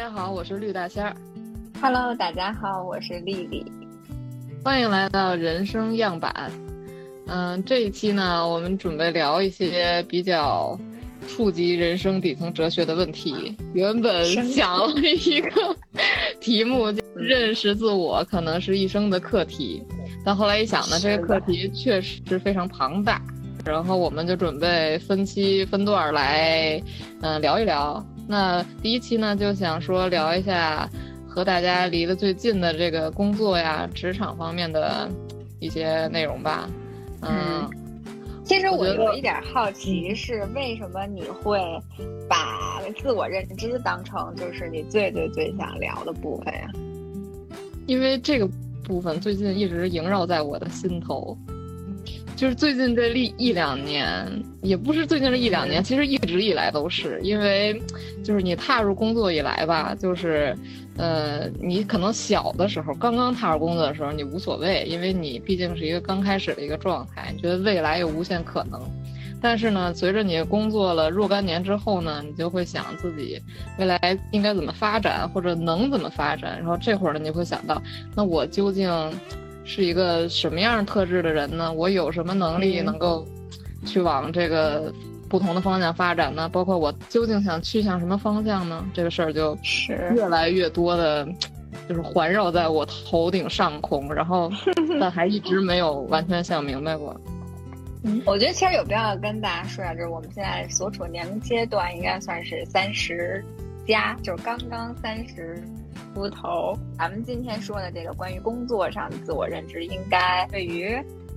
家好，我是绿大仙儿。Hello，大家好，我是丽丽。欢迎来到人生样板。嗯，这一期呢，我们准备聊一些比较触及人生底层哲学的问题。原本想了一个题目，就认识自我可能是一生的课题，但后来一想呢，这个课题确实非常庞大。然后我们就准备分期分段来，嗯、聊一聊。那第一期呢，就想说聊一下和大家离得最近的这个工作呀、职场方面的一些内容吧。嗯，其实我有一点好奇，是为什么你会把自我认知当成就是你最最最想聊的部分呀？因为这个部分最近一直萦绕在我的心头。就是最近这一一两年，也不是最近这一两年，其实一直以来都是，因为就是你踏入工作以来吧，就是，呃，你可能小的时候，刚刚踏入工作的时候，你无所谓，因为你毕竟是一个刚开始的一个状态，你觉得未来有无限可能。但是呢，随着你工作了若干年之后呢，你就会想自己未来应该怎么发展，或者能怎么发展。然后这会儿呢，你会想到，那我究竟是一个什么样特质的人呢？我有什么能力嗯能够去往这个不同的方向发展呢？包括我究竟想去向什么方向呢？这个事儿就是越来越多的，就是环绕在我头顶上空，然后 但还一直没有完全想明白过。嗯我觉得其实有必要跟大家说一下，就是我们现在所处年龄阶段应该算是三十加，就是刚刚三十出头。咱们今天说的这个关于工作上的自我认知，应该对于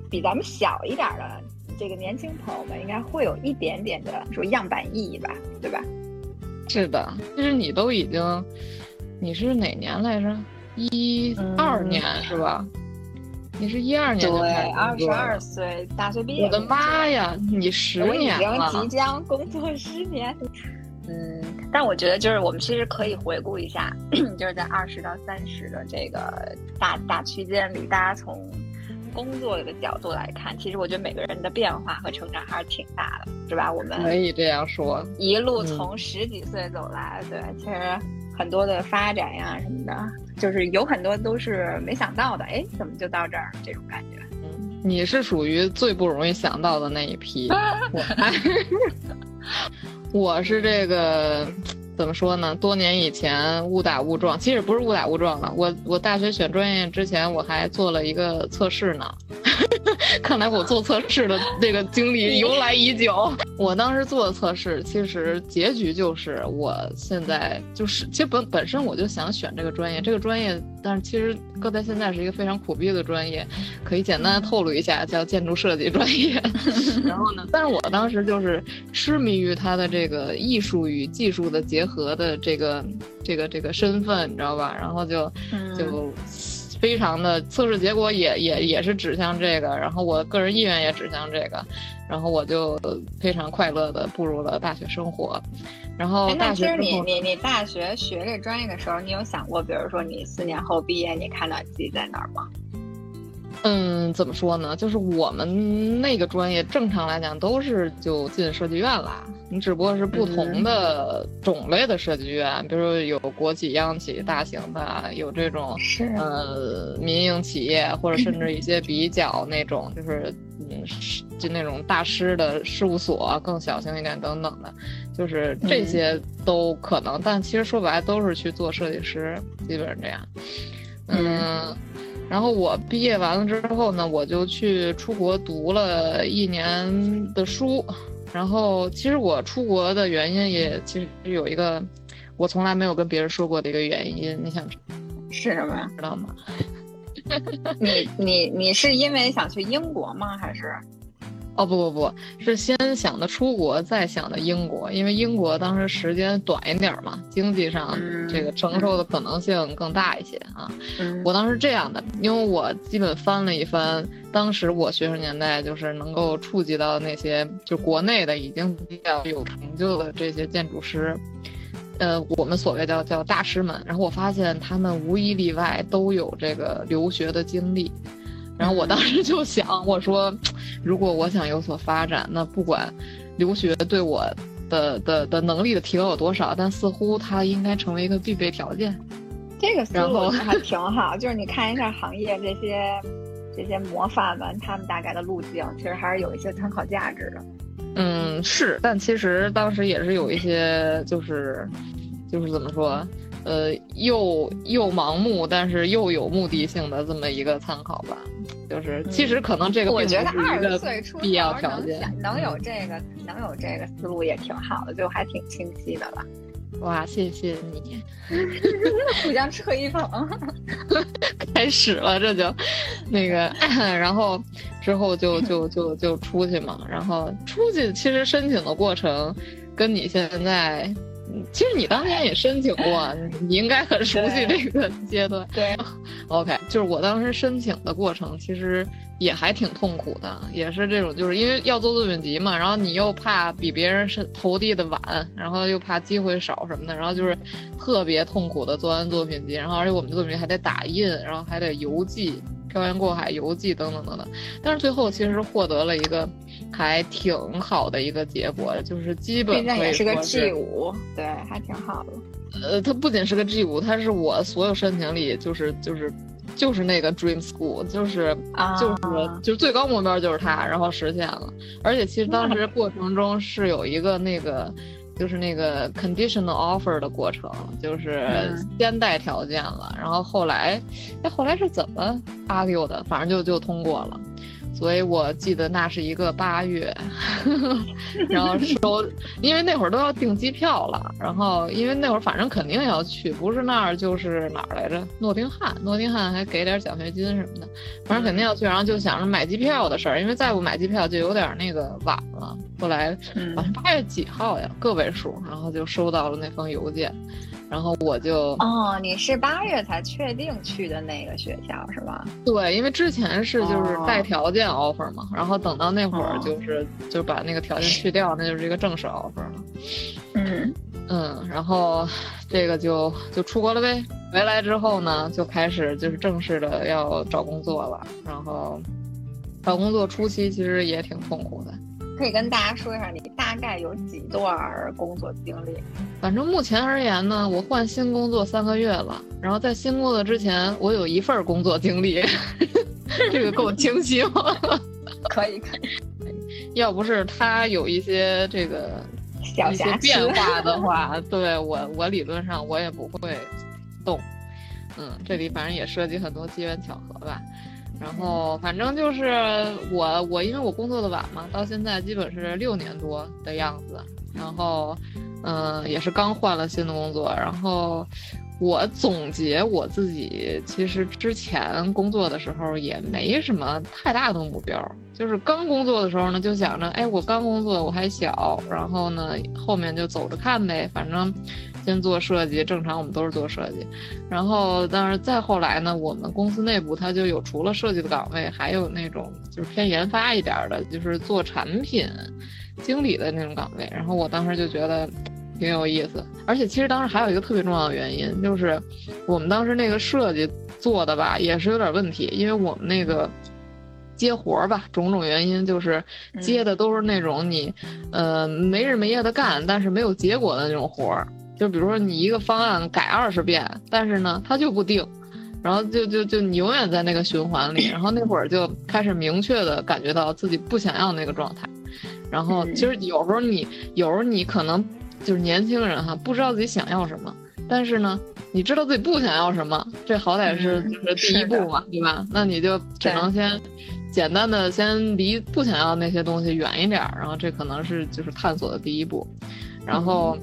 比咱们小一点的这个年轻朋友们，应该会有一点点的说样板意义吧，对吧？是的，其实你都已经，你是哪年来着？一二年、是吧？你是一二年就对，二十二岁大学毕业。我的妈呀，你十年了！经即将工作十年。嗯，但我觉得就是我们其实可以回顾一下，就是在二十到三十的这个大大区间里，大家从工作的角度来看，其实我觉得每个人的变化和成长还是挺大的，是吧？我们可以这样说，一路从十几岁走来，对，其实很多的发展呀什么的，就是有很多都是没想到的，哎，怎么就到这儿这种感觉。嗯，你是属于最不容易想到的那一批。我还我是这个怎么说呢？多年以前误打误撞，其实不是误打误撞了。我我大学选专业之前，我还做了一个测试呢。看来我做测试的这个经历由来已久。我当时做的测试，其实结局就是我现在就是，其实本本身我就想选这个专业，这个专业，但是其实搁在现在是一个非常苦逼的专业，可以简单的透露一下，叫建筑设计专业。然后呢，但是我当时就是痴迷于它的这个艺术与技术的结合的这个这个这个身份，你知道吧？然后就就。非常的测试结果也也也是指向这个，然后我个人意愿也指向这个，然后我就非常快乐的步入了大学生活。然后哎，那大学其实你你你大学学这专业的时候，你有想过，比如说你四年后毕业，你看到自己在哪儿吗？嗯，怎么说呢？就是我们那个专业正常来讲都是就进设计院啦，你只不过是不同的种类的设计院，比如说有国企、央企、大型的，有这种是呃民营企业，或者甚至一些比较那种就是嗯是就那种大师的事务所，更小型一点等等的，就是这些都可能。但其实说白了都是去做设计师，基本上这样。嗯然后我毕业完了之后呢，我就去出国读了一年的书。然后其实我出国的原因也其实有一个我从来没有跟别人说过的一个原因，你想是什么呀？知道吗？你你你是因为想去英国吗？还是？哦不不不是先想的出国，再想的英国，因为英国当时时间短一点嘛，经济上这个承受的可能性更大一些啊。我当时这样的，因为我基本翻了一翻，当时我学生年代就是能够触及到那些就国内的已经比较有成就的这些建筑师，呃，我们所谓叫叫大师们，然后我发现他们无一例外都有这个留学的经历。然后我当时就想，我说，如果我想有所发展，那不管留学对我的的的能力的提高有多少，但似乎它应该成为一个必备条件。这个思路还挺好，就是你看一下行业这些这些模范们，他们大概的路径，其实还是有一些参考价值的。嗯，是，但其实当时也是有一些，就是就是怎么说？呃，又又盲目，但是又有目的性的这么一个参考吧，就是其实可能这个我觉得二十岁出必要条件，能有这个能有这个思路也挺好的，就还挺清晰的了。哇，谢谢你，互相吹捧，开始了这就，那个，然后之后就就就就出去嘛，然后出去其实申请的过程跟你现在。其实你当年也申请过，你应该很熟悉这个阶段。对，OK，就是我当时申请的过程，其实也还挺痛苦的，也是这种，就是因为要做作品集嘛，然后你又怕比别人是投递的晚，然后又怕机会少什么的，然后就是特别痛苦的做完作品集，然后而且我们的作品集还得打印，然后还得邮寄。漂洋过海游记等等等等，但是最后其实获得了一个还挺好的一个结果，就是基本可以是个 G 五，对，还挺好的。呃，它不仅是个 G 五，它是我所有申请里就是就是就是那个 Dream School，就是就是就是最高目标就是它，然后实现了。而且其实当时过程中是有一个那个。就是那个 conditional offer 的过程，就是先带条件了，然后后来，哎，后来是怎么 argue 的？反正就就通过了。所以我记得那是一个八月，然后收，因为那会儿都要订机票了，然后因为那会儿反正肯定要去，不是那儿就是哪儿来着？诺丁汉，诺丁汉还给点奖学金什么的，反正肯定要去，然后就想着买机票的事儿，因为再不买机票就有点那个晚了。后来好像八月几号呀，个位数，然后就收到了那封邮件。然后我就哦，你是八月才确定去的那个学校是吧？对，因为之前是就是带条件 offer 嘛，然后等到那会儿就是就把那个条件去掉，那就是一个正式 offer 了。嗯嗯，然后这个就就出国了呗。回来之后呢，就开始就是正式的要找工作了。然后找工作初期其实也挺痛苦的。可以跟大家说一下，你大概有几段工作经历？反正目前而言呢，我换新工作三个月了。然后在新工作之前，我有一份工作经历，这个够清晰吗？可以可以。要不是他有一些这个一些变化的 话，对我我理论上我也不会动。嗯，这里反正也涉及很多机缘巧合吧。然后反正就是我我因为我工作的晚嘛，到现在基本是六年多的样子。然后，嗯，也是刚换了新的工作。然后我总结我自己，其实之前工作的时候也没什么太大的目标。就是刚工作的时候呢，就想着，哎，我刚工作我还小，然后呢后面就走着看呗，反正。先做设计，正常我们都是做设计，然后但是再后来呢，我们公司内部它就有除了设计的岗位，还有那种就是偏研发一点的，就是做产品经理的那种岗位。然后我当时就觉得挺有意思，而且其实当时还有一个特别重要的原因，就是我们当时那个设计做的吧，也是有点问题，因为我们那个接活儿吧，种种原因就是接的都是那种你呃没日没夜的干，但是没有结果的那种活儿。就比如说你一个方案改二十遍，但是呢，它就不定，然后就就就你永远在那个循环里，然后那会儿就开始明确的感觉到自己不想要那个状态，然后其实有时候你有时候你可能就是年轻人哈，不知道自己想要什么，但是呢，你知道自己不想要什么，这好歹是就是第一步嘛，对吧？那你就只能先简单的先离不想要那些东西远一点，然后这可能是就是探索的第一步，然后。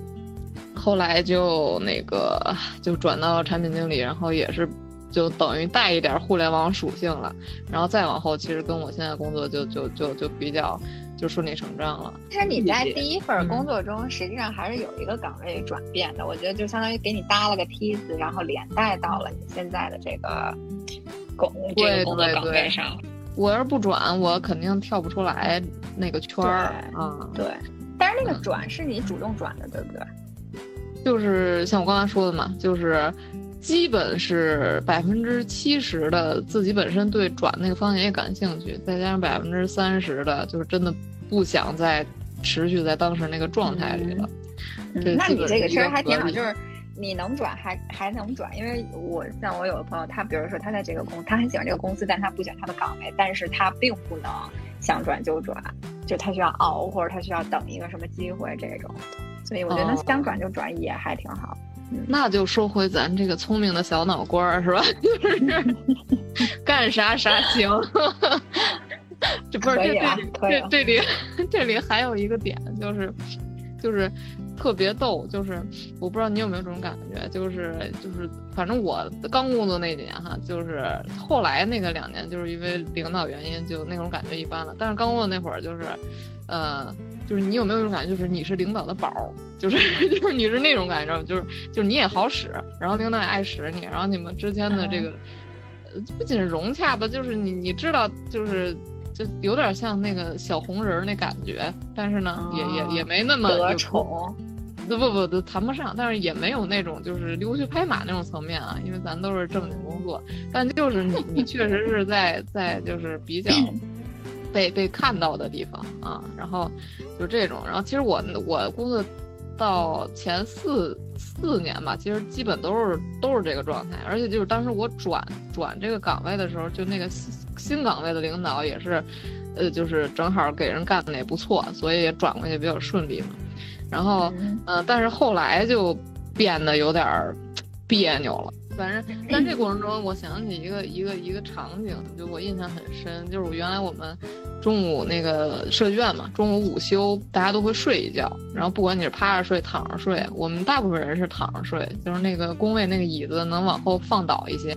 后来就那个就转到产品经理，然后也是就等于带一点互联网属性了，然后再往后，其实跟我现在工作就就就就比较就顺理成章了。其实你在第一份工作中，实际上还是有一个岗位转变的。我觉得就相当于给你搭了个梯子，然后连带到了你现在的这个工这个工作岗位上。我要是不转，我肯定跳不出来那个圈儿啊。对，但是那个转是你主动转的，对不对？就是像我刚才说的嘛，就是基本是百分之七十的自己本身对转那个方向也感兴趣，再加上百分之三十的，就是真的不想再持续在当时那个状态里了。那你这个其实还挺好，就是你能转还还能转，因为我像我有的朋友，他比如说他在这个公，他很喜欢这个公司，但他不喜欢他的岗位，但是他并不能想转就转，就他需要熬或者他需要等一个什么机会这种。所以我觉得想转就转也还挺好，那就说回咱这个聪明的小脑瓜儿是吧？就是 干啥啥行。这不是这这这里这里还有一个点就是就是特别逗，就是我不知道你有没有这种感觉，就是就是反正我刚工作那几年哈，就是后来那个两年就是因为领导原因就那种感觉一般了，但是刚工作那会儿就是呃。就是你有没有一种感觉，就是你是领导的宝，就是 就是你是那种感觉，就是就是你也好使，然后领导也爱使你，然后你们之间的这个，呃，不仅是融洽吧，就是你你知道，就是就有点像那个小红人那感觉，但是呢，也也也没那么得宠，不不不都谈不上，但是也没有那种就是溜须拍马那种层面啊，因为咱都是正经工作，但就是你你确实是在在就是比较。被被看到的地方啊，然后就这种，然后其实我我工作到前四四年吧，其实基本都是都是这个状态，而且就是当时我转转这个岗位的时候，就那个新新岗位的领导也是，呃，就是正好给人干的也不错，所以也转过去比较顺利嘛。然后嗯，但是后来就变得有点别扭了。反正在这过程中，我想起一个一个一个场景，就我印象很深，就是我原来我们中午那个设计院嘛，中午午休大家都会睡一觉，然后不管你是趴着睡、躺着睡，我们大部分人是躺着睡，就是那个工位那个椅子能往后放倒一些。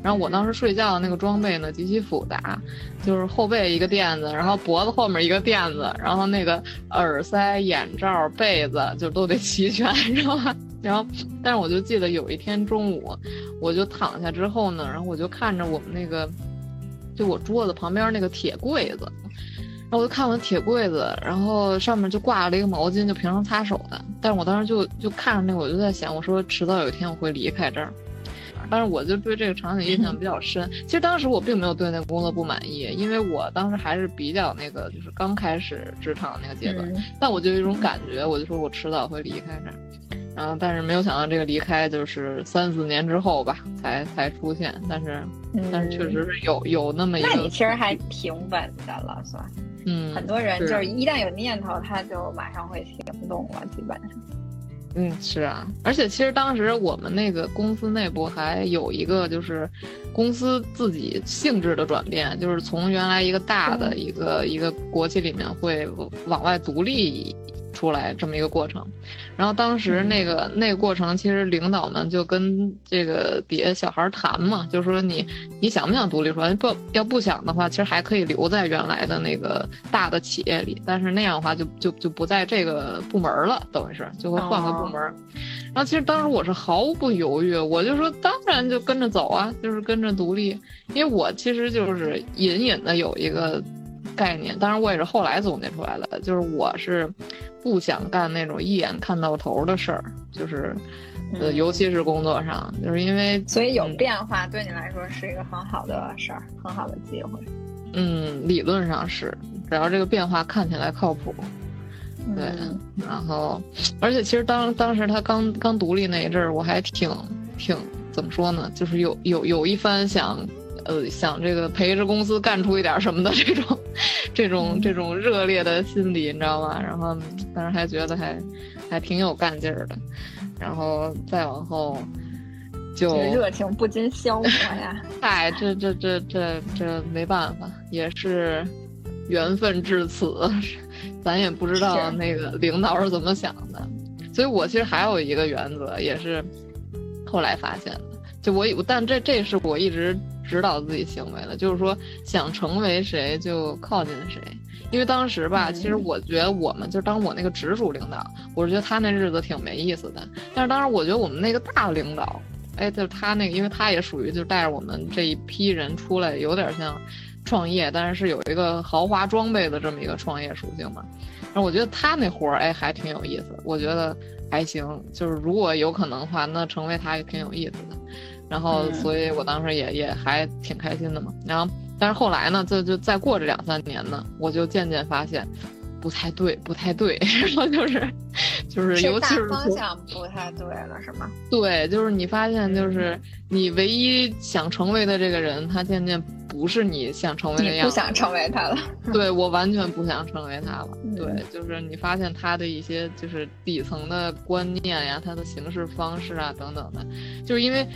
然后我当时睡觉的那个装备呢极其复杂，就是后背一个垫子，然后脖子后面一个垫子，然后那个耳塞、眼罩、被子就都得齐全，知道吧？然后，但是我就记得有一天中午，我就躺下之后呢，然后我就看着我们那个，就我桌子旁边那个铁柜子，然后我就看我的铁柜子，然后上面就挂了一个毛巾，就平常擦手的。但是我当时就就看着那个，我就在想，我说迟早有一天我会离开这儿。但是我就对这个场景印象比较深。其实当时我并没有对那个工作不满意，因为我当时还是比较那个，就是刚开始职场那个阶段。但我就有一种感觉，我就说我迟早会离开这儿。然后，但是没有想到这个离开就是三四年之后吧，才才出现。但是，但是确实是有有那么一个。那你其实还挺稳的了，算。嗯。很多人就是一旦有念头，他就马上会行动了，基本上。嗯，是啊。而且其实当时我们那个公司内部还有一个就是公司自己性质的转变，就是从原来一个大的一个一个国企里面会往外独立。出来这么一个过程，然后当时那个那个过程，其实领导们就跟这个底下小孩谈嘛，就说你你想不想独立出来？不要不想的话，其实还可以留在原来的那个大的企业里，但是那样的话就就就不在这个部门了，等于是就会换个部门。然后其实当时我是毫不犹豫，我就说当然就跟着走啊，就是跟着独立，因为我其实就是隐隐的有一个。概念，当然我也是后来总结出来的，就是我是不想干那种一眼看到头的事儿，就是，呃，尤其是工作上，就是因为所以有变化对你来说是一个很好的事儿，很好的机会。嗯，理论上是，只要这个变化看起来靠谱，对。然后，而且其实当当时他刚刚独立那一阵儿，我还挺挺怎么说呢，就是有有有一番想。呃，想这个陪着公司干出一点什么的 这种，这种这种热烈的心理，你知道吗？然后，当时还觉得还还挺有干劲儿的，然后再往后就热情不禁消磨呀。嗨，这这这这这没办法，也是缘分至此，咱也不知道那个领导是怎么想的。所以我其实还有一个原则，也是后来发现的，就我，但这这是我一直。指导自己行为了，就是说想成为谁就靠近谁。因为当时吧，其实我觉得我们就当我那个直属领导，我是觉得他那日子挺没意思的。但是当时我觉得我们那个大领导，哎，就是他那个，因为他也属于就带着我们这一批人出来，有点像创业，但是是有一个豪华装备的这么一个创业属性嘛。然后我觉得他那活儿，哎，还挺有意思。我觉得还行，就是如果有可能的话，那成为他也挺有意思的。然后，所以我当时也也还挺开心的嘛。然后。但是后来呢，就就再过这两三年呢，我就渐渐发现，不太对，不太对，然后就是，就是尤其是方向不太对了，是吗？对，就是你发现，就是你唯一想成为的这个人，他渐渐不是你想成为的样子。不想成为他了。对我完全不想成为他了。对，就是你发现他的一些就是底层的观念呀，他的行事方式啊等等的，就是因为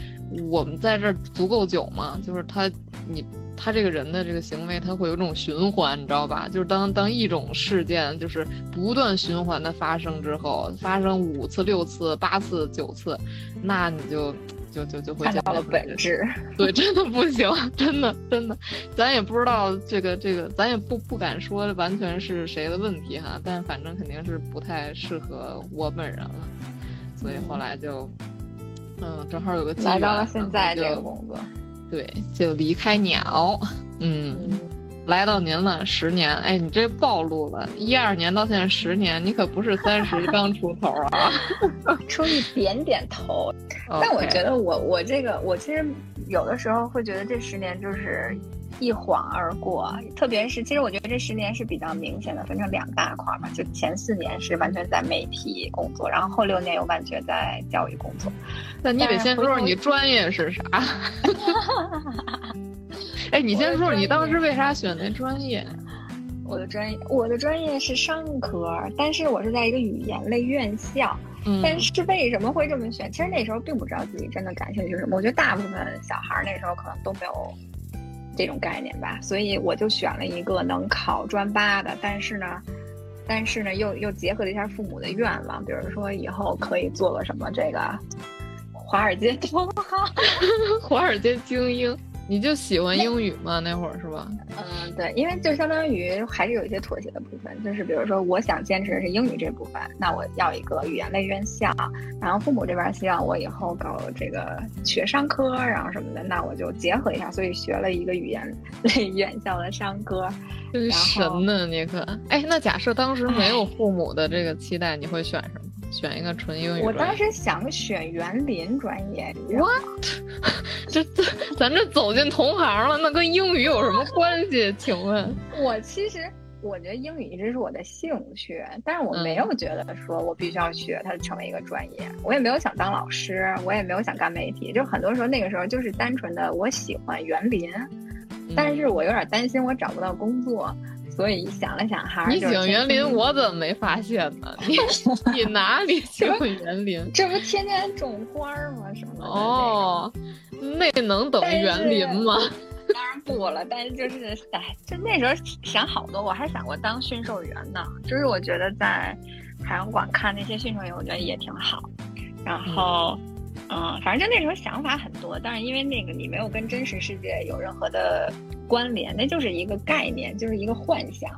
我们在这儿足够久嘛，就是他你。他这个人的这个行为，他会有这种循环，你知道吧？就是当当一种事件就是不断循环的发生之后，发生五次、六次、八次、九次，那你就就就就会看到了本质。对，真的不行，真的真的，咱也不知道这个这个，咱也不不敢说完全是谁的问题哈，但反正肯定是不太适合我本人了，所以后来就，嗯，正好有个机来到了现在这个工作。对，就离开鸟，嗯，来到您了十年，哎，你这暴露了，一二年到现在十年，你可不是三十刚出头啊，出一点点头，但我觉得我我这个我其实有的时候会觉得这十年就是。一晃而过，特别是其实我觉得这十年是比较明显的，分成两大块嘛。就前四年是完全在媒体工作，然后后六年又完全在教育工作。那你得先说说你专业是啥？哎，你先说说你当时为啥选那专业？我的专业，我的专业是商科，但是我是在一个语言类院校。嗯。但是为什么会这么选？其实那时候并不知道自己真的感兴趣什么。我觉得大部分小孩那时候可能都没有。这种概念吧，所以我就选了一个能考专八的，但是呢，但是呢，又又结合了一下父母的愿望，比如说以后可以做个什么这个华尔街同行，华尔街精英。你就喜欢英语吗？那会儿是吧？嗯，对，因为就相当于还是有一些妥协的部分，就是比如说，我想坚持的是英语这部分，那我要一个语言类院校，然后父母这边希望我以后搞这个学商科，然后什么的，那我就结合一下，所以学了一个语言 类院校的商科。真神呢，你可哎，那假设当时没有父母的这个期待，你会选什么？选一个纯英语。我当时想选园林专业。What？这 这，咱这走进同行了，那跟英语有什么关系？请问？我其实我觉得英语一直是我的兴趣，但是我没有觉得说我必须要学它成为一个专业。我也没有想当老师，我也没有想干媒体。就很多时候那个时候就是单纯的我喜欢园林，但是我有点担心我找不到工作。所以想了想，还是你景园林，我怎么没发现呢？你 你哪里 喜欢园林？这不天天种花吗？什么的？哦，那能等园林吗？当然不了，但是就是，哎，就那时候想好多，我还想过当驯兽员呢。就是我觉得在海洋馆看那些驯兽员，我觉得也挺好。然后。嗯，嗯反正就那时候想法很多，但是因为那个你没有跟真实世界有任何的关联，那就是一个概念，就是一个幻想。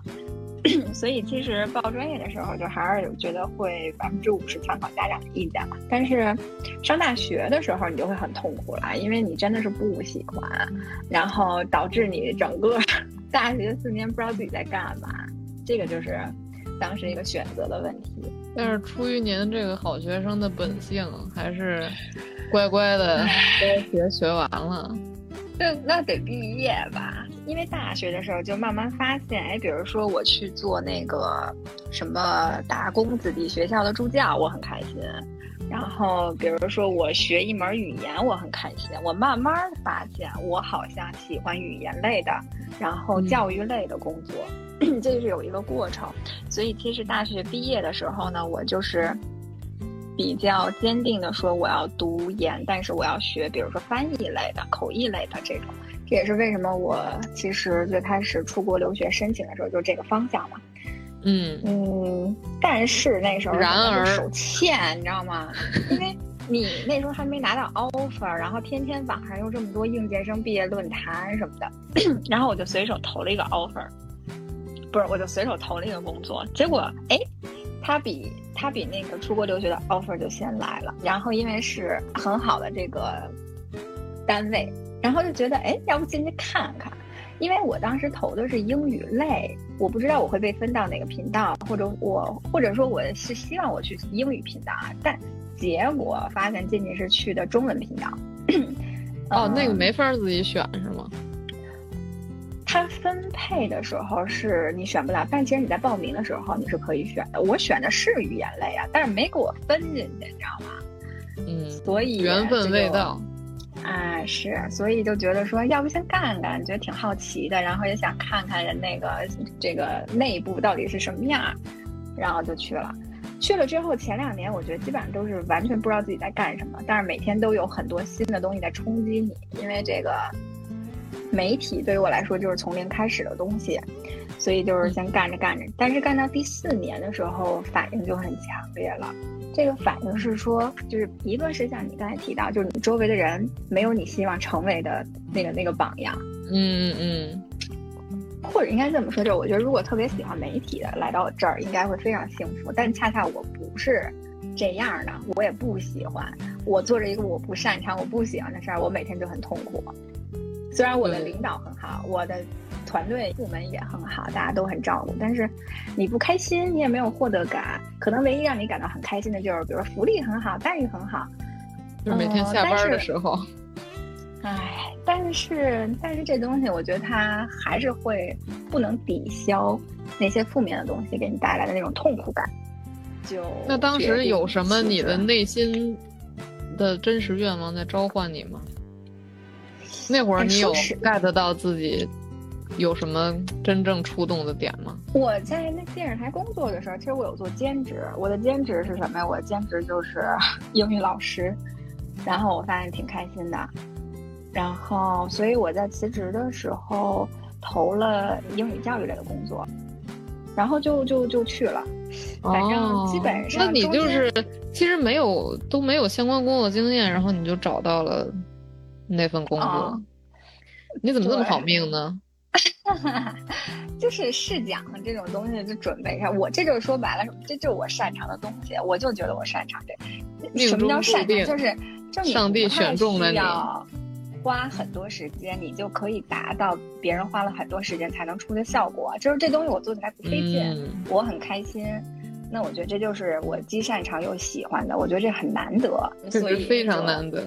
所以其实报专业的时候，就还是觉得会百分之五十参考家长的意见嘛。但是上大学的时候，你就会很痛苦了，因为你真的是不喜欢，然后导致你整个 大学四年不知道自己在干嘛。这个就是当时一个选择的问题。但是出于您这个好学生的本性，还是乖乖的该学学完了。那那得毕业吧，因为大学的时候就慢慢发现，哎，比如说我去做那个什么打工子弟学校的助教，我很开心。然后比如说我学一门语言，我很开心。我慢慢发现，我好像喜欢语言类的，然后教育类的工作。这就是有一个过程，所以其实大学毕业的时候呢，我就是比较坚定的说我要读研，但是我要学，比如说翻译类的、口译类的这种。这也是为什么我其实最开始出国留学申请的时候就这个方向嘛。嗯嗯，但是那时候然而手欠，你知道吗？因为你那时候还没拿到 offer，然后天天网上又这么多应届生毕业论坛什么的，然后我就随手投了一个 offer，不是，我就随手投了一个工作，结果哎，他比他比那个出国留学的 offer 就先来了，然后因为是很好的这个单位，然后就觉得哎，要不进去看看。因为我当时投的是英语类，我不知道我会被分到哪个频道，或者我或者说我是希望我去英语频道啊，但结果发现进去是去的中文频道。哦，那个没法自己选是吗？它分配的时候是你选不了，但其实你在报名的时候你是可以选的。我选的是语言类啊，但是没给我分进去，你知道吗？嗯，所以缘分未到。啊，是，所以就觉得说，要不先干干，觉得挺好奇的，然后也想看看人那个这个内部到底是什么样，然后就去了。去了之后，前两年我觉得基本上都是完全不知道自己在干什么，但是每天都有很多新的东西在冲击你，因为这个媒体对于我来说就是从零开始的东西，所以就是先干着干着，但是干到第四年的时候，反应就很强烈了。这个反应是说，就是一个是像你刚才提到，就是你周围的人没有你希望成为的那个那个榜样，嗯嗯，或者应该这么说，就是我觉得如果特别喜欢媒体的来到这儿，应该会非常幸福。但恰恰我不是这样的，我也不喜欢，我做着一个我不擅长、我不喜欢的事儿，我每天就很痛苦。虽然我的领导很好，我的。团队部门也很好，大家都很照顾，但是你不开心，你也没有获得感。可能唯一让你感到很开心的就是，比如说福利很好，待遇很好，就是每天下班的时候。唉，但是但是这东西，我觉得它还是会不能抵消那些负面的东西给你带来的那种痛苦感。就那当时有什么你的内心的真实愿望在召唤你吗？那会儿你有 get 到自己？有什么真正触动的点吗？我在那电视台工作的时候，其实我有做兼职。我的兼职是什么呀？我的兼职就是 英语老师。然后我发现挺开心的。然后，所以我在辞职的时候投了英语教育类的工作，然后就就就去了。反正基本上，那你就是其实没有都没有相关工作经验，然后你就找到了那份工作。你怎么这么好命呢？就是试讲的这种东西，就准备一下。我这就是说白了，这就是我擅长的东西。我就觉得我擅长这。什么叫擅长？就是，上帝选中了你。花很多时间，你就可以达到别人花了很多时间才能出的效果。就是这东西我做起来不费劲，我很开心。那我觉得这就是我既擅长又喜欢的。我觉得这很难得，所以非常难得。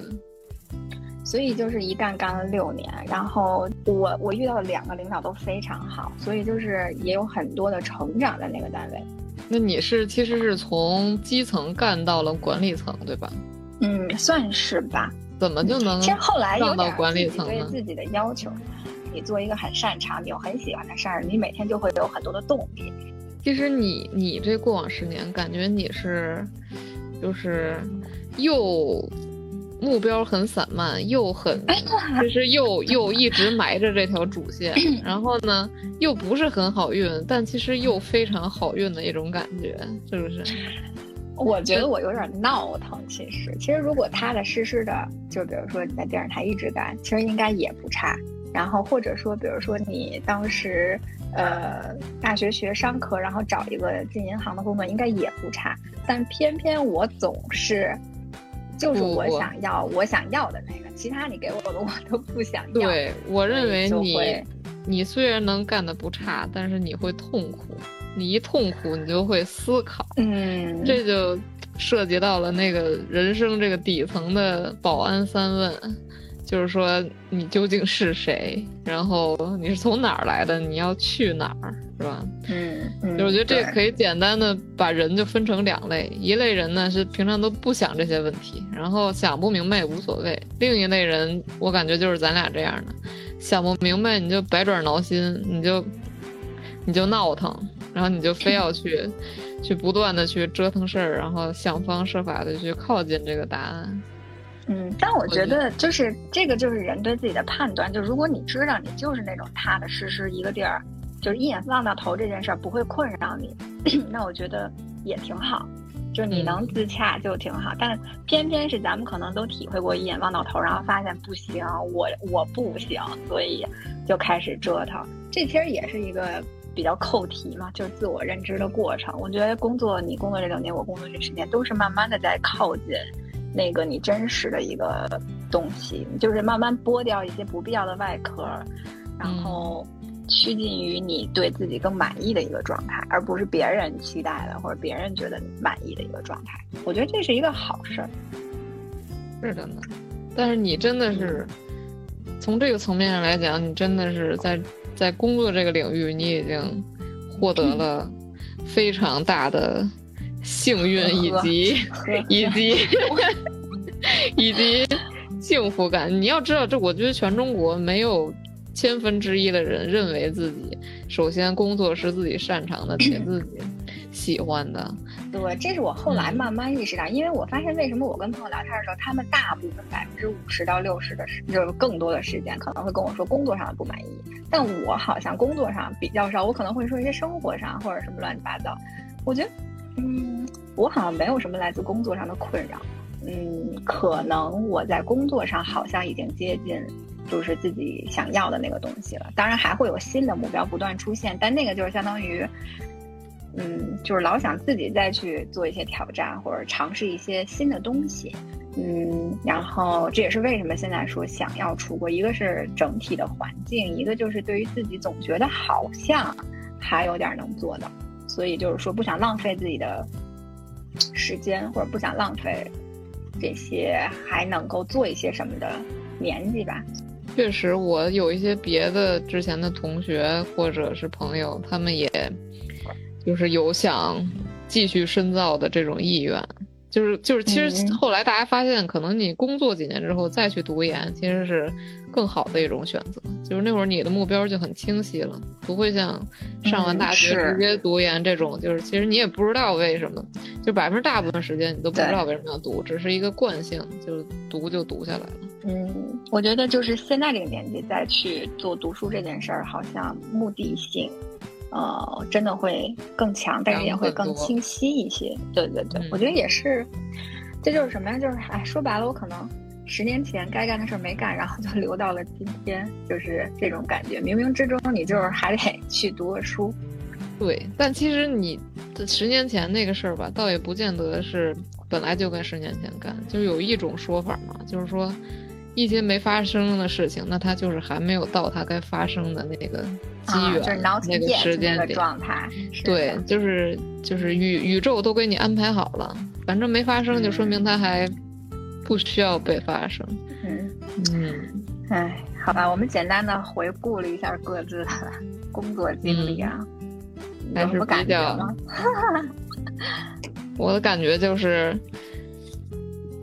所以就是一干干了六年，然后我我遇到的两个领导都非常好，所以就是也有很多的成长在那个单位。那你是其实是从基层干到了管理层，对吧？嗯，算是吧。怎么就能？其实后来到管理层对自己的要求，你做一个很擅长、你又很喜欢的事儿，你每天就会有很多的动力。其实你你这过往十年，感觉你是就是又。目标很散漫，又很，就是又又一直埋着这条主线，然后呢，又不是很好运，但其实又非常好运的一种感觉，是不是？我觉得我有点闹腾。其实，其实如果踏踏实实的，就比如说你在电视台一直干，其实应该也不差。然后或者说，比如说你当时呃大学学商科，然后找一个进银行的工作，应该也不差。但偏偏我总是。就是我想要我想要的那个，其他你给我的我都不想要。对我认为你，你虽然能干的不差，但是你会痛苦。你一痛苦，你就会思考。嗯，这就涉及到了那个人生这个底层的保安三问，就是说你究竟是谁，然后你是从哪儿来的，你要去哪儿。是吧？嗯，就我觉得这可以简单的把人就分成两类，一类人呢是平常都不想这些问题，然后想不明白也无所谓；另一类人，我感觉就是咱俩这样的，想不明白你就百爪挠心，你就你就闹腾，然后你就非要去去不断的去折腾事儿，然后想方设法的去靠近这个答案。嗯，但我觉得就是这个就是人对自己的判断，就如果你知道你就是那种踏踏实实一个地儿。就是一眼望到头这件事儿不会困扰你，那我觉得也挺好。就你能自洽就挺好。但偏偏是咱们可能都体会过一眼望到头，然后发现不行，我我不行，所以就开始折腾。这其实也是一个比较扣题嘛，就是自我认知的过程。我觉得工作，你工作这两年，我工作这十年，都是慢慢的在靠近那个你真实的一个东西，就是慢慢剥掉一些不必要的外壳，然后。趋近于你对自己更满意的一个状态，而不是别人期待的或者别人觉得满意的一个状态。我觉得这是一个好事儿。是的呢，但是你真的是从这个层面上来讲，你真的是在在工作这个领域，你已经获得了非常大的幸运 以及以 及以及幸福感。你要知道，这我觉得全中国没有。千分之一的人认为自己首先工作是自己擅长的且自己喜欢的。对，这是我后来慢慢意识到，因为我发现为什么我跟朋友聊天的时候，他们大部分百分之五十到六十的时，就是更多的时间可能会跟我说工作上的不满意，但我好像工作上比较少，我可能会说一些生活上或者什么乱七八糟。我觉得，嗯，我好像没有什么来自工作上的困扰。嗯，可能我在工作上好像已经接近。就是自己想要的那个东西了，当然还会有新的目标不断出现，但那个就是相当于，嗯，就是老想自己再去做一些挑战或者尝试一些新的东西，嗯，然后这也是为什么现在说想要出国，一个是整体的环境，一个就是对于自己总觉得好像还有点能做的，所以就是说不想浪费自己的时间，或者不想浪费这些还能够做一些什么的年纪吧。确实，我有一些别的之前的同学或者是朋友，他们也就是有想继续深造的这种意愿。就是就是，其实后来大家发现，可能你工作几年之后再去读研，其实是更好的一种选择。就是那会儿你的目标就很清晰了，不会像上完大学直接读研这种，就是其实你也不知道为什么，就百分之大部分时间你都不知道为什么要读，只是一个惯性，就读就读下来了。嗯，我觉得就是现在这个年纪再去做读书这件事儿，好像目的性。呃，真的会更强，但是也会更清晰一些。对对对，我觉得也是。这就是什么呀？就是哎，说白了，我可能十年前该干的事儿没干，然后就留到了今天，就是这种感觉。冥冥之中，你就是还得 去读个书。对，但其实你十年前那个事儿吧，倒也不见得是本来就跟十年前干。就是有一种说法嘛，就是说。一些没发生的事情，那它就是还没有到它该发生的那个机缘，那个时间点状态。对，就是就是宇宇宙都给你安排好了，反正没发生，就说明它还不需要被发生。嗯嗯，哎，好吧，我们简单的回顾了一下各自的工作经历啊，有什么感觉吗？我的感觉就是。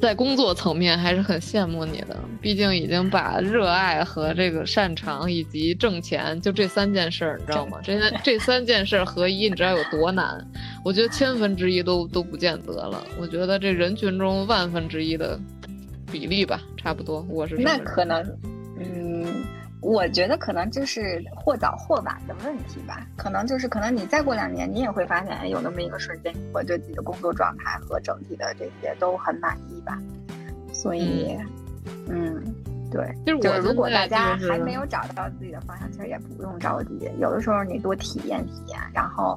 在工作层面还是很羡慕你的，毕竟已经把热爱和这个擅长以及挣钱就这三件事儿，你知道吗？这 这三件事合一，你知道有多难？我觉得千分之一都都不见得了。我觉得这人群中万分之一的比例吧，差不多。我是那可能，嗯。我觉得可能就是或早或晚的问题吧，可能就是可能你再过两年，你也会发现有那么一个瞬间，会对自己的工作状态和整体的这些都很满意吧。所以，嗯，对，就是如果大家还没有找到自己的方向，其实也不用着急。有的时候你多体验体验，然后，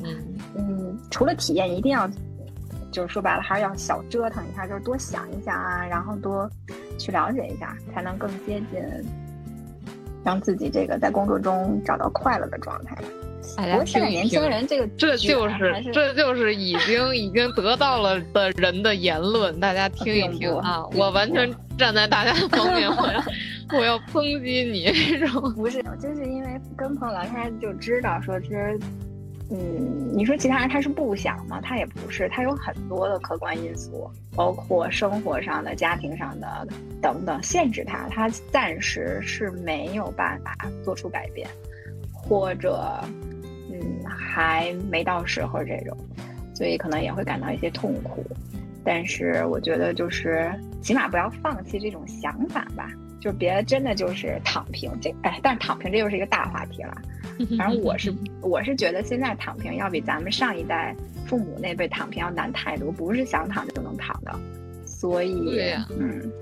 嗯，除了体验，一定要就是说白了，还是要小折腾一下，就是多想一想啊，然后多去了解一下，才能更接近。让自己这个在工作中找到快乐的状态。不过现在年轻人这个这就是这就是已经已经得到了的人的言论，大家听一听啊！我完全站在大家的方面，我要我要抨击你这种。不是，就是因为跟朋友聊天就知道说，其实。嗯，你说其他人他是不想吗？他也不是，他有很多的客观因素，包括生活上的、家庭上的等等限制他，他暂时是没有办法做出改变，或者嗯还没到时候这种，所以可能也会感到一些痛苦。但是我觉得就是起码不要放弃这种想法吧，就别真的就是躺平这哎，但是躺平这又是一个大话题了。反正我是我是觉得现在躺平要比咱们上一代父母那辈躺平要难太多，不是想躺就能躺的。所以，嗯，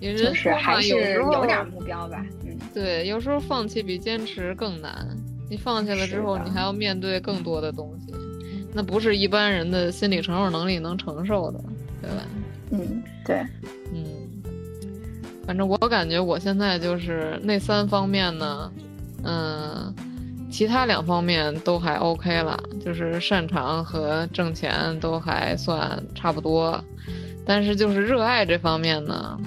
其实就是还是有点目标吧。嗯，对，有时候放弃比坚持更难。你放弃了之后，你还要面对更多的东西，那不是一般人的心理承受能力能承受的，对吧？嗯，对，嗯，反正我感觉我现在就是那三方面呢，嗯，其他两方面都还 OK 了，就是擅长和挣钱都还算差不多，但是就是热爱这方面呢。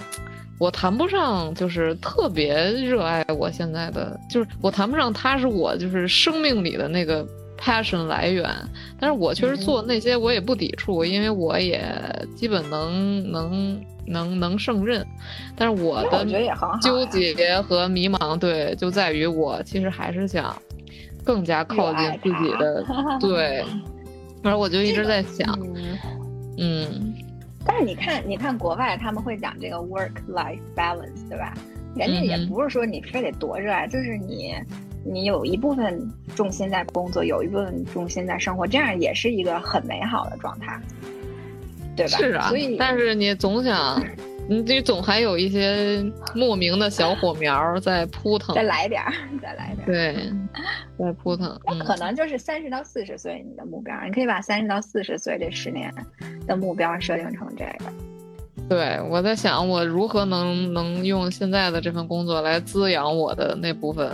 我谈不上，就是特别热爱我现在的，就是我谈不上他是我就是生命里的那个 passion 来源，但是我确实做那些我也不抵触，因为我也基本能能能能胜任，但是我的纠结和迷茫，对，就在于我其实还是想更加靠近自己的，对，反正我就一直在想，嗯。但是你看，你看国外他们会讲这个 work-life balance，对吧？人家也不是说你非得多热爱，就是你，你有一部分重心在工作，有一部分重心在生活，这样也是一个很美好的状态，对吧？是啊。所以，但是你总想。你这总还有一些莫名的小火苗在扑腾，再来点儿，再来点儿，对，再扑腾。那可能就是三十到四十岁你的目标，你可以把三十到四十岁这十年的目标设定成这个。对，我在想我如何能能用现在的这份工作来滋养我的那部分，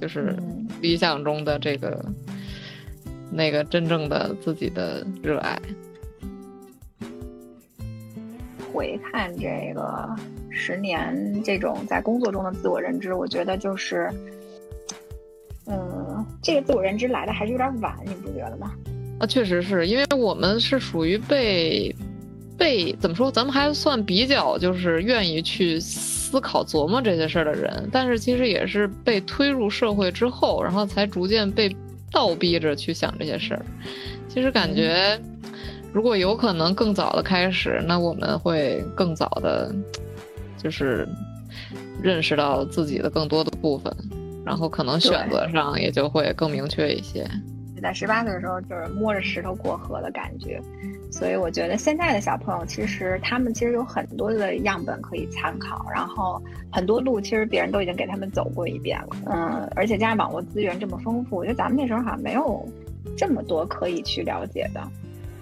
就是理想中的这个那个真正的自己的热爱。回看这个十年这种在工作中的自我认知，我觉得就是，嗯，这个自我认知来的还是有点晚，你不觉得吗？啊，确实是因为我们是属于被被怎么说，咱们还算比较就是愿意去思考琢磨这些事儿的人，但是其实也是被推入社会之后，然后才逐渐被倒逼着去想这些事儿。其实感觉。如果有可能更早的开始，那我们会更早的，就是认识到自己的更多的部分，然后可能选择上也就会更明确一些。在十八岁的时候，就是摸着石头过河的感觉，所以我觉得现在的小朋友其实他们其实有很多的样本可以参考，然后很多路其实别人都已经给他们走过一遍了。嗯，而且加上网络资源这么丰富，我觉得咱们那时候好像没有这么多可以去了解的。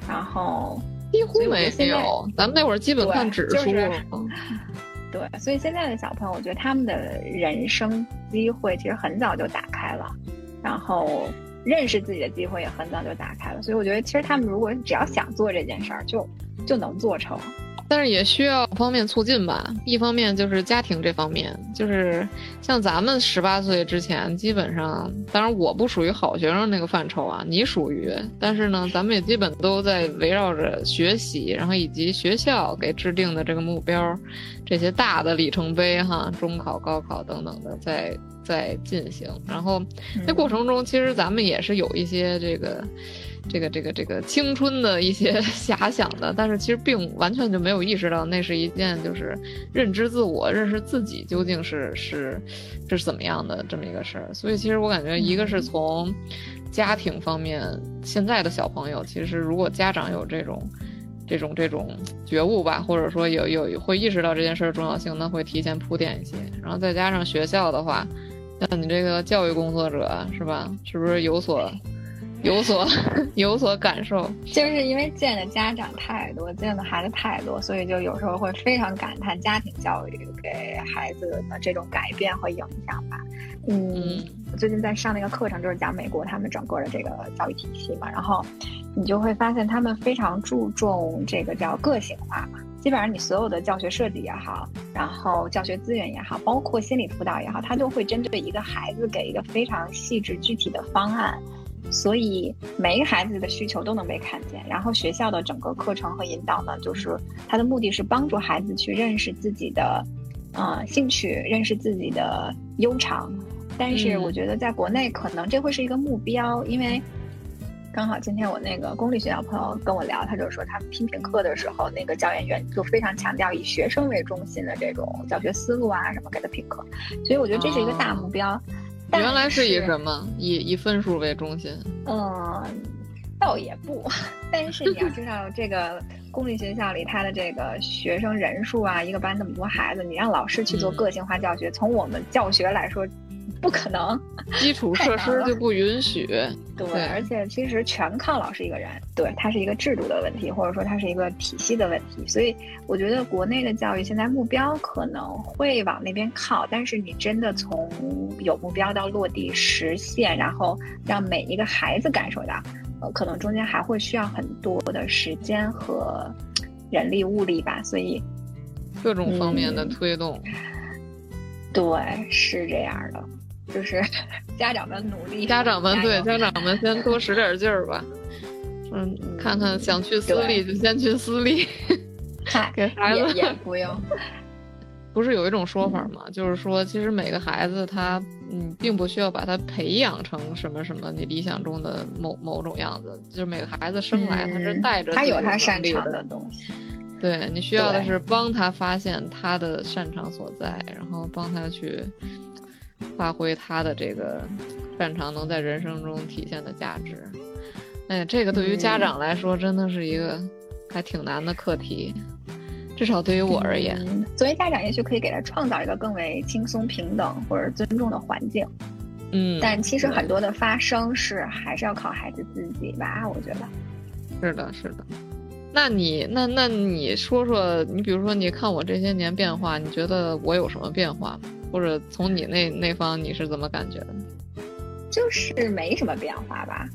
然后几乎没有，咱们那会儿基本看指数。对，所以现在的小朋友，我觉得他们的人生机会其实很早就打开了，然后认识自己的机会也很早就打开了。所以我觉得，其实他们如果只要想做这件事儿，就就能做成。但是也需要方面促进吧。一方面就是家庭这方面，就是像咱们十八岁之前，基本上，当然我不属于好学生那个范畴啊，你属于。但是呢，咱们也基本都在围绕着学习，然后以及学校给制定的这个目标，这些大的里程碑哈，中考、高考等等的在在进行。然后那过程中，其实咱们也是有一些这个。这个这个这个青春的一些 遐想的，但是其实并完全就没有意识到那是一件就是认知自我、认识自己究竟是是这是怎么样的这么一个事儿。所以其实我感觉，一个是从家庭方面，现在的小朋友其实如果家长有这种这种这种觉悟吧，或者说有有会意识到这件事儿重要性，那会提前铺垫一些。然后再加上学校的话，像你这个教育工作者是吧？是不是有所？有所 有所感受，就是因为见的家长太多，见的孩子太多，所以就有时候会非常感叹家庭教育给孩子的这种改变和影响吧。嗯，我最近在上那个课程，就是讲美国他们整个的这个教育体系嘛，然后你就会发现他们非常注重这个叫个性化嘛，基本上你所有的教学设计也好，然后教学资源也好，包括心理辅导也好，他都会针对一个孩子给一个非常细致具体的方案。所以每一个孩子的需求都能被看见，然后学校的整个课程和引导呢，就是它的目的是帮助孩子去认识自己的，呃，兴趣，认识自己的优长。但是我觉得在国内可能这会是一个目标，因为刚好今天我那个公立学校朋友跟我聊，他就说他们批评课的时候，那个教研员就非常强调以学生为中心的这种教学思路啊什么给他评课，所以我觉得这是一个大目标。原来是以什么？以以分数为中心？嗯，倒也不，但是你要知道，这个公立学校里，他的这个学生人数啊，一个班那么多孩子，你让老师去做个性化教学，从我们教学来说。不可能，基础设施就不允许。对，而且其实全靠老师一个人。对，它是一个制度的问题，或者说它是一个体系的问题。所以我觉得国内的教育现在目标可能会往那边靠，但是你真的从有目标到落地实现，然后让每一个孩子感受到，呃，可能中间还会需要很多的时间和人力物力吧。所以各种方面的推动，对，是这样的。就是 家长们努力，家长们对家长们先多使点劲儿吧。嗯，看看想去私立就先去私立，给孩子也不用。不是有一种说法吗？就是说，其实每个孩子他，嗯，并不需要把他培养成什么什么你理想中的某某种样子。就是每个孩子生来他是带着他有他擅长的东西，对你需要的是帮他发现他的擅长所在，然后帮他去。发挥他的这个擅长，能在人生中体现的价值。哎，这个对于家长来说，真的是一个还挺难的课题。至少对于我而言，作为家长，也许可以给他创造一个更为轻松、平等或者尊重的环境。嗯，但其实很多的发生是还是要靠孩子自己吧？我觉得是的，是的。那你那那你说说，你比如说，你看我这些年变化，你觉得我有什么变化吗？或者从你那那方你是怎么感觉的？就是没什么变化吧。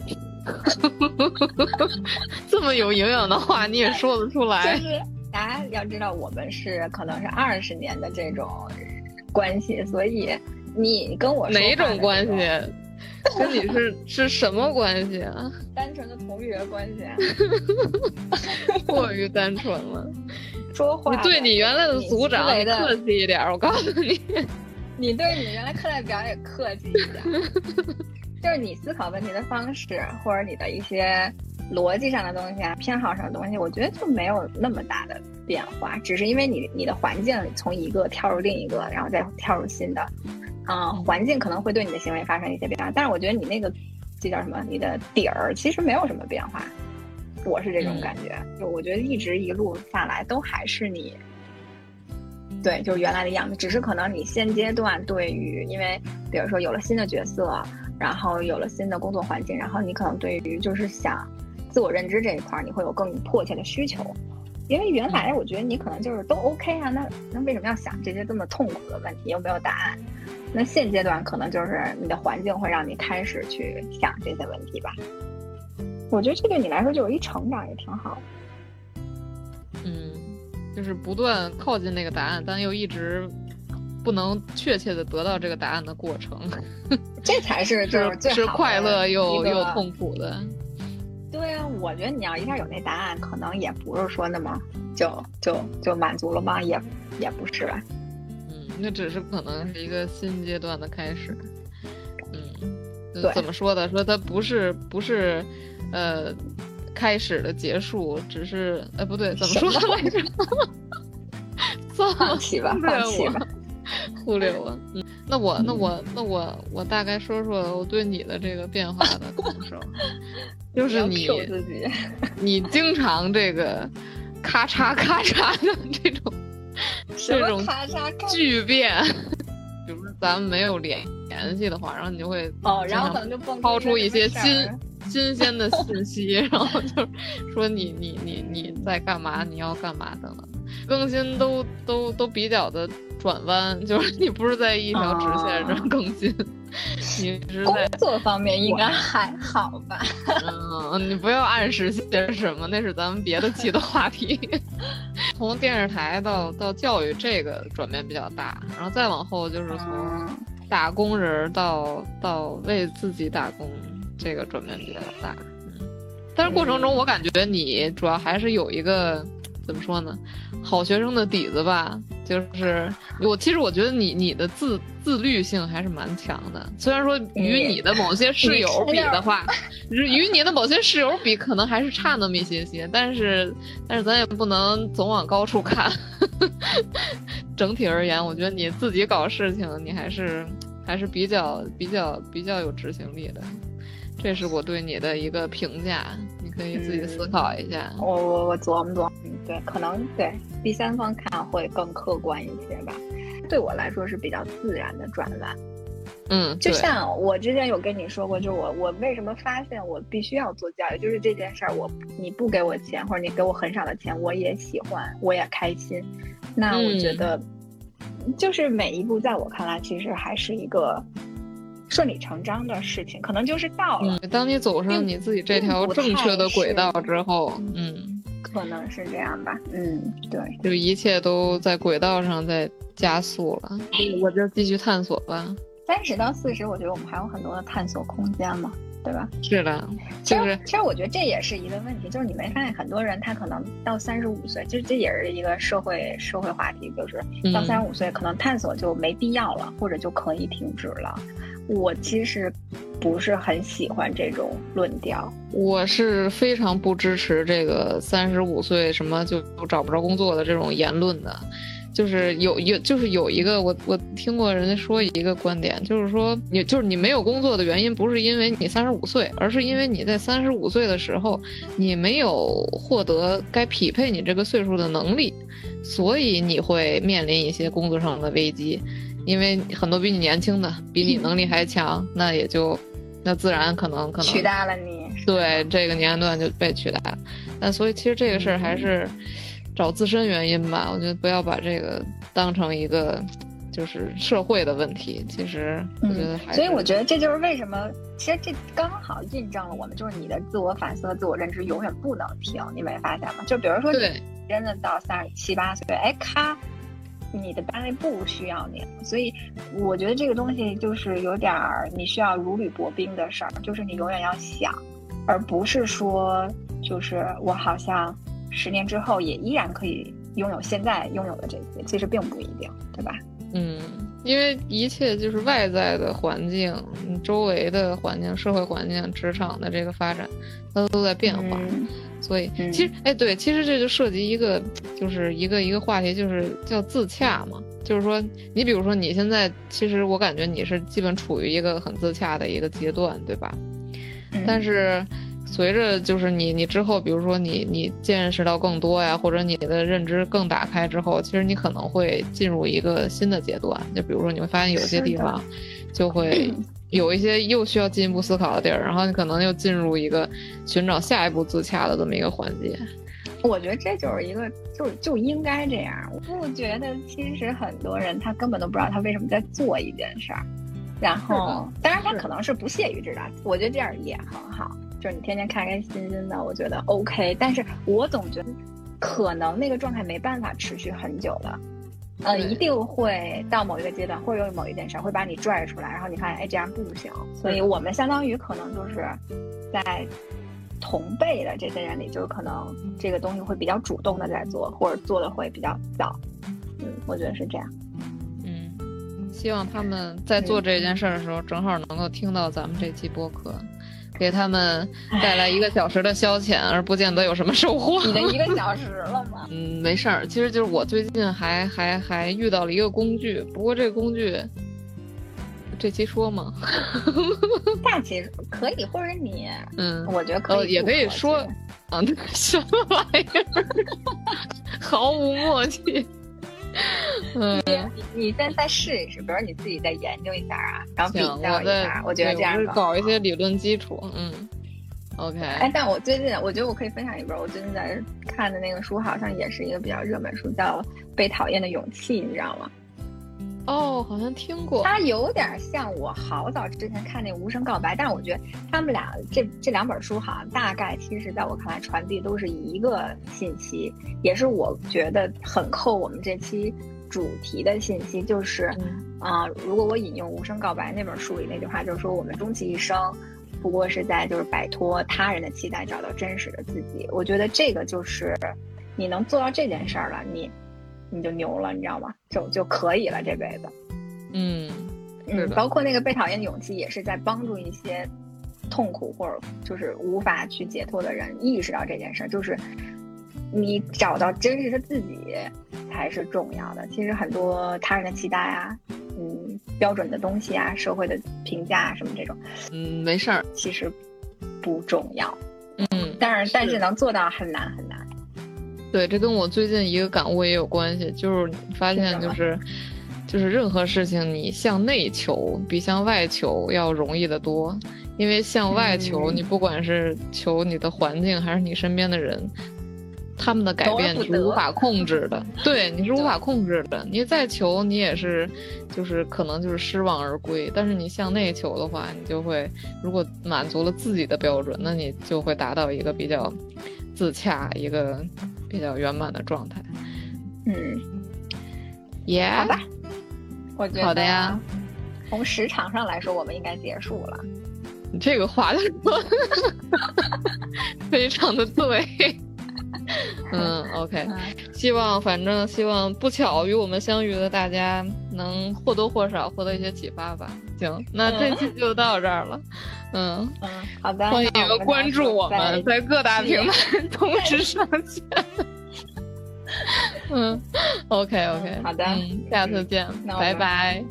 这么有营养的话你也说得出来。就是大家要知道，我们是可能是二十年的这种关系，所以你跟我哪种关系？跟你是是什么关系啊？单纯的同学关系啊。过于单纯了。说话。你对你原来的组长客气一点，我告诉你。你对你原来课代表也客气一点，就是你思考问题的方式，或者你的一些逻辑上的东西啊，偏好上的东西，我觉得就没有那么大的变化，只是因为你你的环境从一个跳入另一个，然后再跳入新的，嗯，环境可能会对你的行为发生一些变化，但是我觉得你那个这叫什么？你的底儿其实没有什么变化，我是这种感觉，就我觉得一直一路下来都还是你。对，就是原来的样子，只是可能你现阶段对于，因为比如说有了新的角色，然后有了新的工作环境，然后你可能对于就是想自我认知这一块，你会有更迫切的需求。因为原来我觉得你可能就是都 OK 啊，那那为什么要想这些这么痛苦的问题，又没有答案？那现阶段可能就是你的环境会让你开始去想这些问题吧。我觉得这对你来说就是一成长，也挺好。嗯。就是不断靠近那个答案，但又一直不能确切的得到这个答案的过程，这才是就是是快乐又又痛苦的。对啊，我觉得你要一下有那答案，可能也不是说那么就就就满足了吗？也也不是吧。嗯，那只是可能是一个新阶段的开始。嗯，怎么说的？说它不是不是呃。开始的结束只是，呃，不对，怎么说来着？放弃吧，放弃吧，忽略我。嗯，那我，那我，那我，我大概说说我对你的这个变化的感受，就是你，你经常这个咔嚓咔嚓的这种，这种巨变，比如说咱们没有联联系的话，然后你就会哦，然后可能就抛出一些新。新鲜的信息，然后就说你你你你在干嘛？你要干嘛等等，更新都都都比较的转弯，就是你不是在一条直线上更新，你是在工作方面应该还好吧？嗯，你不要暗示些什么，那是咱们别的期的话题。从电视台到到教育这个转变比较大，然后再往后就是从打工人到到为自己打工。这个转变比较大，嗯，但是过程中我感觉你主要还是有一个怎么说呢，好学生的底子吧，就是我其实我觉得你你的自自律性还是蛮强的，虽然说与你的某些室友比的话，与你的某些室友比可能还是差那么一些些，但是但是咱也不能总往高处看，整体而言，我觉得你自己搞事情你还是还是比较比较比较有执行力的。这是我对你的一个评价，你可以自己思考一下。我我我琢磨琢磨，嗯，对，可能对第三方看会更客观一些吧。对我来说是比较自然的转弯。嗯，就像我之前有跟你说过，就是我我为什么发现我必须要做教育，就是这件事儿，我你不给我钱或者你给我很少的钱，我也喜欢，我也开心。那我觉得，就是每一步在我看来，其实还是一个顺理成章的事情，可能就是到了。当你走上你自己这条正确的轨道之后，嗯，可能是这样吧。嗯，对，就一切都在轨道上在加速了，我就继续探索吧。三十到四十，我觉得我们还有很多的探索空间嘛，对吧？是的，其实其实我觉得这也是一个问题，就是你没发现很多人他可能到三十五岁，其实这也是一个社会社会话题，就是到三十五岁可能探索就没必要了，或者就可以停止了。我其实不是很喜欢这种论调，我是非常不支持这个三十五岁什么就找不着工作的这种言论的。就是有有就是有一个我我听过人家说一个观点，就是说你就是你没有工作的原因不是因为你三十五岁，而是因为你在三十五岁的时候你没有获得该匹配你这个岁数的能力，所以你会面临一些工作上的危机，因为很多比你年轻的比你能力还强，那也就那自然可能可能取代了你，对这个年龄段就被取代了，但所以其实这个事儿还是。找自身原因吧，我觉得不要把这个当成一个就是社会的问题。其实我觉得还，所以我觉得这就是为什么，其实这刚好印证了我们就是你的自我反思和自我认知永远不能停。你没发现吗？就比如说，你真的到三十七八岁，哎，咔，你的单位不需要你。所以我觉得这个东西就是有点儿你需要如履薄冰的事儿，就是你永远要想，而不是说就是我好像。十年之后也依然可以拥有现在拥有的这些，其实并不一定，对吧？嗯，因为一切就是外在的环境、周围的环境、社会环境、职场的这个发展，它都在变化。所以，其实，哎，对，其实这就涉及一个，就是一个一个话题，就是叫自洽嘛。就是说，你比如说你现在，其实我感觉你是基本处于一个很自洽的一个阶段，对吧？但是。随着就是你你之后，比如说你你见识到更多呀，或者你的认知更打开之后，其实你可能会进入一个新的阶段。就比如说你会发现有些地方，就会 有一些又需要进一步思考的地儿，然后你可能又进入一个寻找下一步自洽的这么一个环节。我觉得这就是一个就就应该这样。我不觉得其实很多人他根本都不知道他为什么在做一件事儿，然后当然他可能是不屑于知道。我觉得这样也很好。就是你天天开开心心的，我觉得 OK。但是我总觉得，可能那个状态没办法持续很久了，呃，一定会到某一个阶段，或者有某一件事会把你拽出来，然后你发现，哎，这样不行。所以我们相当于可能就是在同辈的这些人里，就是可能这个东西会比较主动的在做，或者做的会比较早。嗯，我觉得是这样。嗯，希望他们在做这件事的时候，正好能够听到咱们这期播客。给他们带来一个小时的消遣，而不见得有什么收获。你的一个小时了吗？嗯，没事儿。其实就是我最近还还还遇到了一个工具，不过这个工具这期说吗？下期可以，或者你嗯，我觉得可以，也可以说啊，那什么玩意儿，毫无默契。嗯，你你先再试一试，比如你自己再研究一下啊，然后比较一下，我觉得这样搞一些理论基础，嗯，OK。哎，但我最近我觉得我可以分享一本我最近在看的那个书，好像也是一个比较热门书，叫《被讨厌的勇气》，你知道吗？哦，好像听过。它有点像我好早之前看那《无声告白》，但是我觉得他们俩这这两本书好像大概其实在我看来传递都是一个信息，也是我觉得很扣我们这期主题的信息，就是啊，如果我引用《无声告白》那本书里那句话，就是说我们终其一生不过是在就是摆脱他人的期待，找到真实的自己。我觉得这个就是你能做到这件事儿了，你。你就牛了，你知道吗？就就可以了，这辈子。嗯嗯，包括那个被讨厌的勇气，也是在帮助一些痛苦或者就是无法去解脱的人意识到这件事儿，就是你找到真实的自己才是重要的。其实很多他人的期待啊，嗯，标准的东西啊，社会的评价啊，什么这种，嗯，没事儿，其实不重要。嗯，但是但是能做到很难很难。对，这跟我最近一个感悟也有关系，就是发现就是就是任何事情你向内求比向外求要容易得多，因为向外求，你不管是求你的环境还是你身边的人。他们的改变你是无法控制的，对，你是无法控制的。你再求，你也是，就是可能就是失望而归。但是你向内求的话，你就会，如果满足了自己的标准，那你就会达到一个比较自洽、一个比较圆满的状态。嗯，耶，好吧，我觉得好的呀。从时长上来说，我们应该结束了。你这个话说 非常的对。嗯，OK，希望反正希望不巧与我们相遇的大家能或多或少获得一些启发吧。行，那这期就到这儿了。嗯嗯，好的，欢迎关注我们，在各大平台 同时上线。嗯，OK OK，好的，下次见，拜拜。